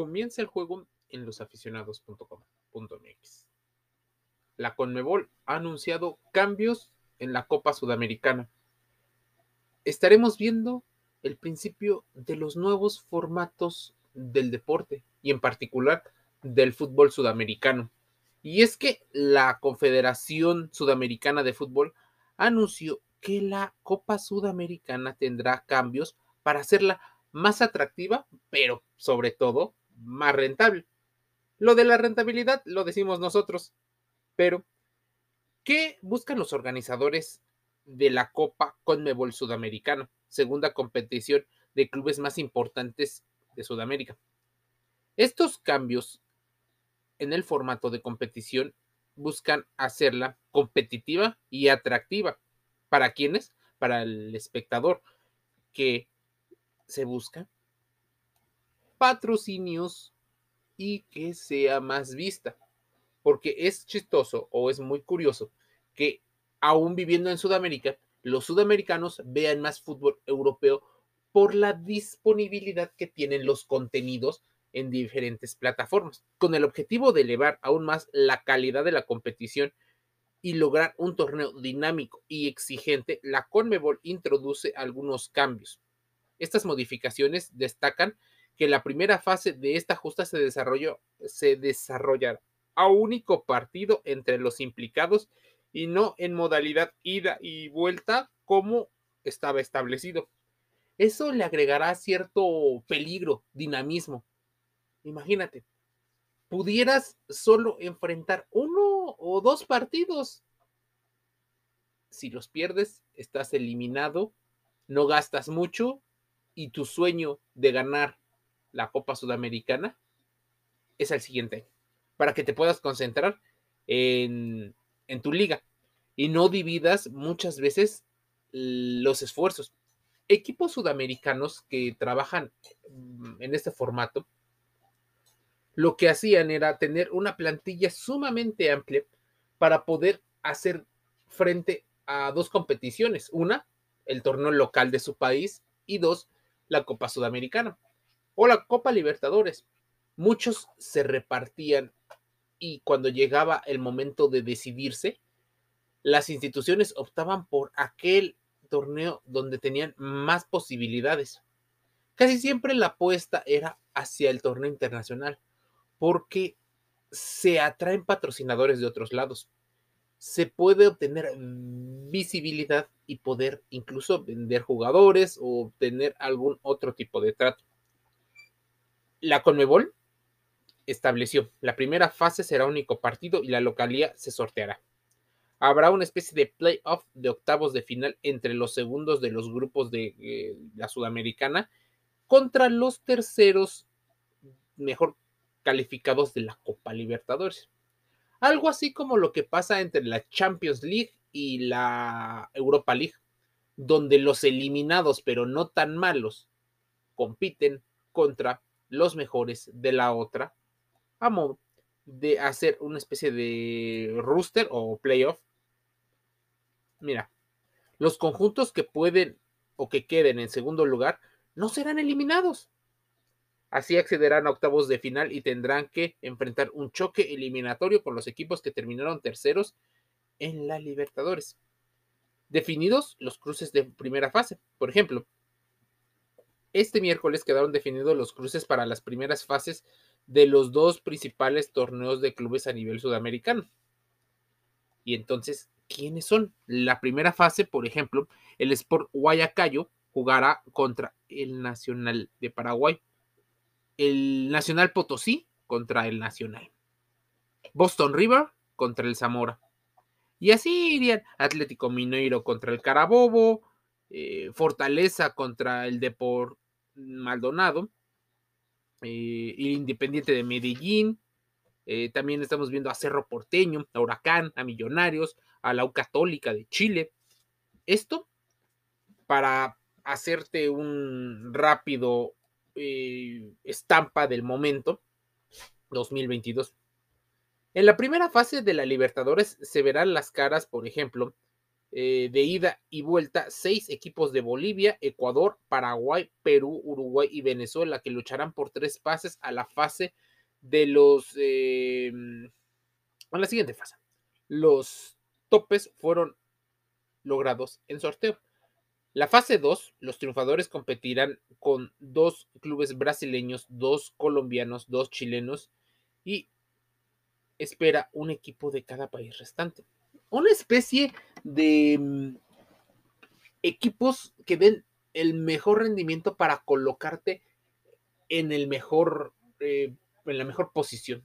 Comienza el juego en losaficionados.com.mx. La Conmebol ha anunciado cambios en la Copa Sudamericana. Estaremos viendo el principio de los nuevos formatos del deporte y en particular del fútbol sudamericano. Y es que la Confederación Sudamericana de Fútbol anunció que la Copa Sudamericana tendrá cambios para hacerla más atractiva, pero sobre todo más rentable. Lo de la rentabilidad lo decimos nosotros, pero ¿qué buscan los organizadores de la Copa Conmebol Sudamericana, segunda competición de clubes más importantes de Sudamérica? Estos cambios en el formato de competición buscan hacerla competitiva y atractiva. ¿Para quiénes? Para el espectador, que se busca patrocinios y que sea más vista. Porque es chistoso o es muy curioso que aún viviendo en Sudamérica, los sudamericanos vean más fútbol europeo por la disponibilidad que tienen los contenidos en diferentes plataformas, con el objetivo de elevar aún más la calidad de la competición y lograr un torneo dinámico y exigente, la Conmebol introduce algunos cambios. Estas modificaciones destacan que la primera fase de esta justa se desarrolló se desarrollará a único partido entre los implicados y no en modalidad ida y vuelta como estaba establecido. Eso le agregará cierto peligro, dinamismo Imagínate, pudieras solo enfrentar uno o dos partidos. Si los pierdes, estás eliminado, no gastas mucho y tu sueño de ganar la Copa Sudamericana es el siguiente para que te puedas concentrar en, en tu liga y no dividas muchas veces los esfuerzos. Equipos sudamericanos que trabajan en este formato lo que hacían era tener una plantilla sumamente amplia para poder hacer frente a dos competiciones. Una, el torneo local de su país y dos, la Copa Sudamericana o la Copa Libertadores. Muchos se repartían y cuando llegaba el momento de decidirse, las instituciones optaban por aquel torneo donde tenían más posibilidades. Casi siempre la apuesta era hacia el torneo internacional porque se atraen patrocinadores de otros lados. Se puede obtener visibilidad y poder incluso vender jugadores o obtener algún otro tipo de trato. La Conmebol estableció, la primera fase será único partido y la localía se sorteará. Habrá una especie de playoff de octavos de final entre los segundos de los grupos de eh, la Sudamericana contra los terceros mejor calificados de la Copa Libertadores. Algo así como lo que pasa entre la Champions League y la Europa League, donde los eliminados, pero no tan malos, compiten contra los mejores de la otra, a modo de hacer una especie de rooster o playoff. Mira, los conjuntos que pueden o que queden en segundo lugar no serán eliminados. Así accederán a octavos de final y tendrán que enfrentar un choque eliminatorio con los equipos que terminaron terceros en la Libertadores. Definidos los cruces de primera fase. Por ejemplo, este miércoles quedaron definidos los cruces para las primeras fases de los dos principales torneos de clubes a nivel sudamericano. Y entonces, ¿quiénes son? La primera fase, por ejemplo, el Sport Guayacayo jugará contra el Nacional de Paraguay el Nacional Potosí contra el Nacional. Boston River contra el Zamora. Y así irían Atlético Mineiro contra el Carabobo, eh, Fortaleza contra el Deport Maldonado, eh, Independiente de Medellín. Eh, también estamos viendo a Cerro Porteño, a Huracán, a Millonarios, a la U Católica de Chile. Esto para hacerte un rápido eh, estampa del momento 2022. En la primera fase de la Libertadores se verán las caras, por ejemplo, eh, de ida y vuelta, seis equipos de Bolivia, Ecuador, Paraguay, Perú, Uruguay y Venezuela que lucharán por tres pases a la fase de los... Eh, a la siguiente fase. Los topes fueron logrados en sorteo. La fase 2, los triunfadores competirán con dos clubes brasileños, dos colombianos, dos chilenos y espera un equipo de cada país restante. Una especie de mm, equipos que den el mejor rendimiento para colocarte en el mejor, eh, en la mejor posición.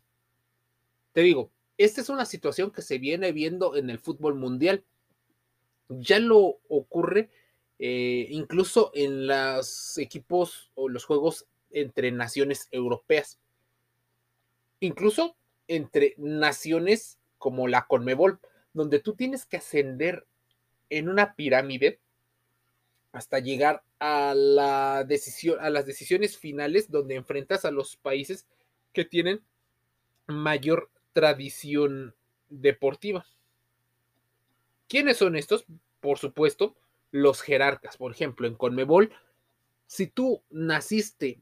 Te digo, esta es una situación que se viene viendo en el fútbol mundial. Ya lo ocurre eh, incluso en los equipos o los juegos entre naciones europeas, incluso entre naciones como la Conmebol, donde tú tienes que ascender en una pirámide hasta llegar a la decisión, a las decisiones finales donde enfrentas a los países que tienen mayor tradición deportiva. ¿Quiénes son estos? Por supuesto, los jerarcas. Por ejemplo, en Conmebol, si tú naciste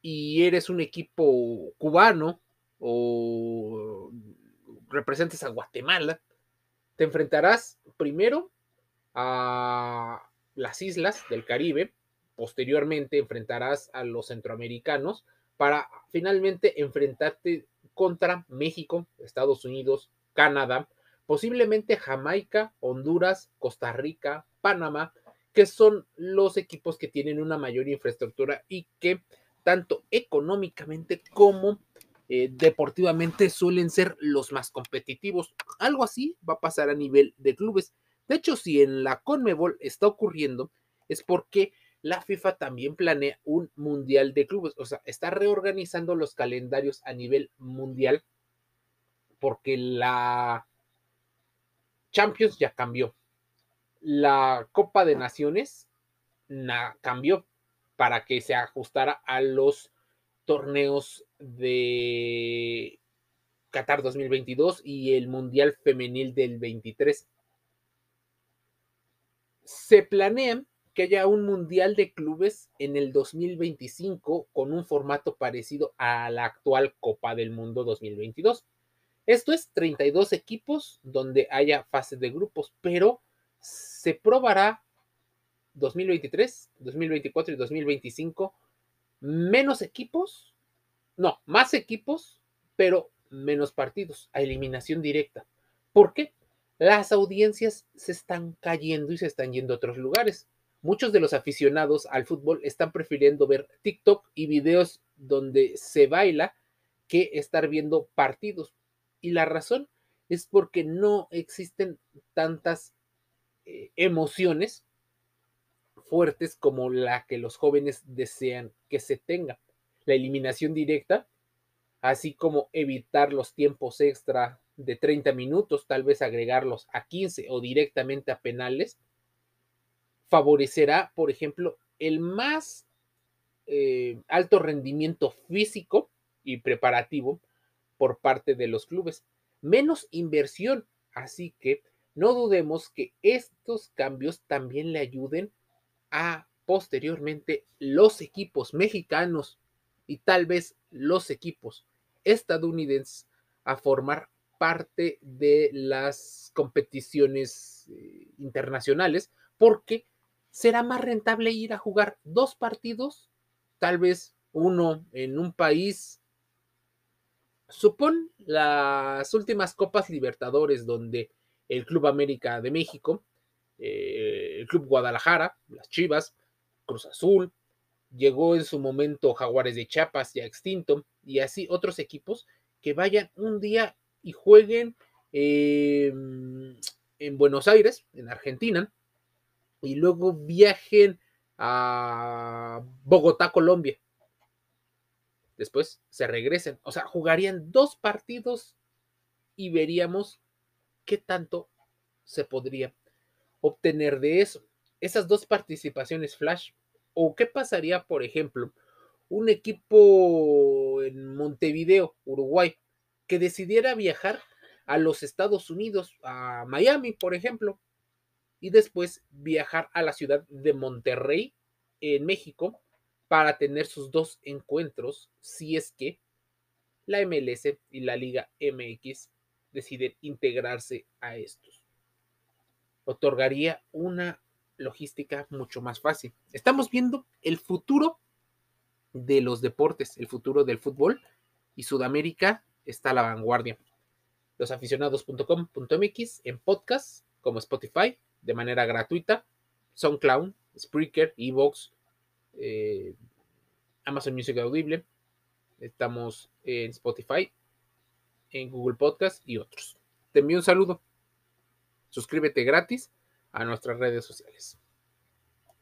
y eres un equipo cubano o representes a Guatemala, te enfrentarás primero a las islas del Caribe, posteriormente enfrentarás a los centroamericanos para finalmente enfrentarte contra México, Estados Unidos, Canadá, posiblemente Jamaica, Honduras, Costa Rica, Panamá, que son los equipos que tienen una mayor infraestructura y que tanto económicamente como eh, deportivamente suelen ser los más competitivos. Algo así va a pasar a nivel de clubes. De hecho, si en la Conmebol está ocurriendo, es porque la FIFA también planea un mundial de clubes, o sea, está reorganizando los calendarios a nivel mundial porque la Champions ya cambió la Copa de Naciones cambió para que se ajustara a los torneos de Qatar 2022 y el Mundial Femenil del 23. Se planea que haya un Mundial de Clubes en el 2025 con un formato parecido a la actual Copa del Mundo 2022. Esto es 32 equipos donde haya fases de grupos, pero se probará 2023, 2024 y 2025 menos equipos, no, más equipos, pero menos partidos, a eliminación directa. ¿Por qué? Las audiencias se están cayendo y se están yendo a otros lugares. Muchos de los aficionados al fútbol están prefiriendo ver TikTok y videos donde se baila que estar viendo partidos. Y la razón es porque no existen tantas eh, emociones fuertes como la que los jóvenes desean que se tenga. La eliminación directa, así como evitar los tiempos extra de 30 minutos, tal vez agregarlos a 15 o directamente a penales, favorecerá, por ejemplo, el más eh, alto rendimiento físico y preparativo por parte de los clubes. Menos inversión, así que no dudemos que estos cambios también le ayuden a posteriormente los equipos mexicanos y tal vez los equipos estadounidenses a formar parte de las competiciones eh, internacionales porque será más rentable ir a jugar dos partidos, tal vez uno en un país. Supón las últimas Copas Libertadores donde el Club América de México, eh, el Club Guadalajara, las Chivas, Cruz Azul, llegó en su momento Jaguares de Chiapas ya extinto, y así otros equipos que vayan un día y jueguen em, en Buenos Aires, en Argentina, y luego viajen a Bogotá, Colombia. Después se regresen. O sea, jugarían dos partidos y veríamos qué tanto se podría obtener de eso. Esas dos participaciones flash. ¿O qué pasaría, por ejemplo, un equipo en Montevideo, Uruguay, que decidiera viajar a los Estados Unidos, a Miami, por ejemplo, y después viajar a la ciudad de Monterrey, en México, para tener sus dos encuentros, si es que la MLS y la Liga MX deciden integrarse a estos. Otorgaría una logística mucho más fácil. Estamos viendo el futuro de los deportes, el futuro del fútbol y Sudamérica está a la vanguardia. Losaficionados.com.mx en podcast como Spotify de manera gratuita, SoundCloud, Spreaker, Evox, eh, Amazon Music Audible. Estamos en Spotify, en Google Podcast y otros. Te envío un saludo. Suscríbete gratis a nuestras redes sociales.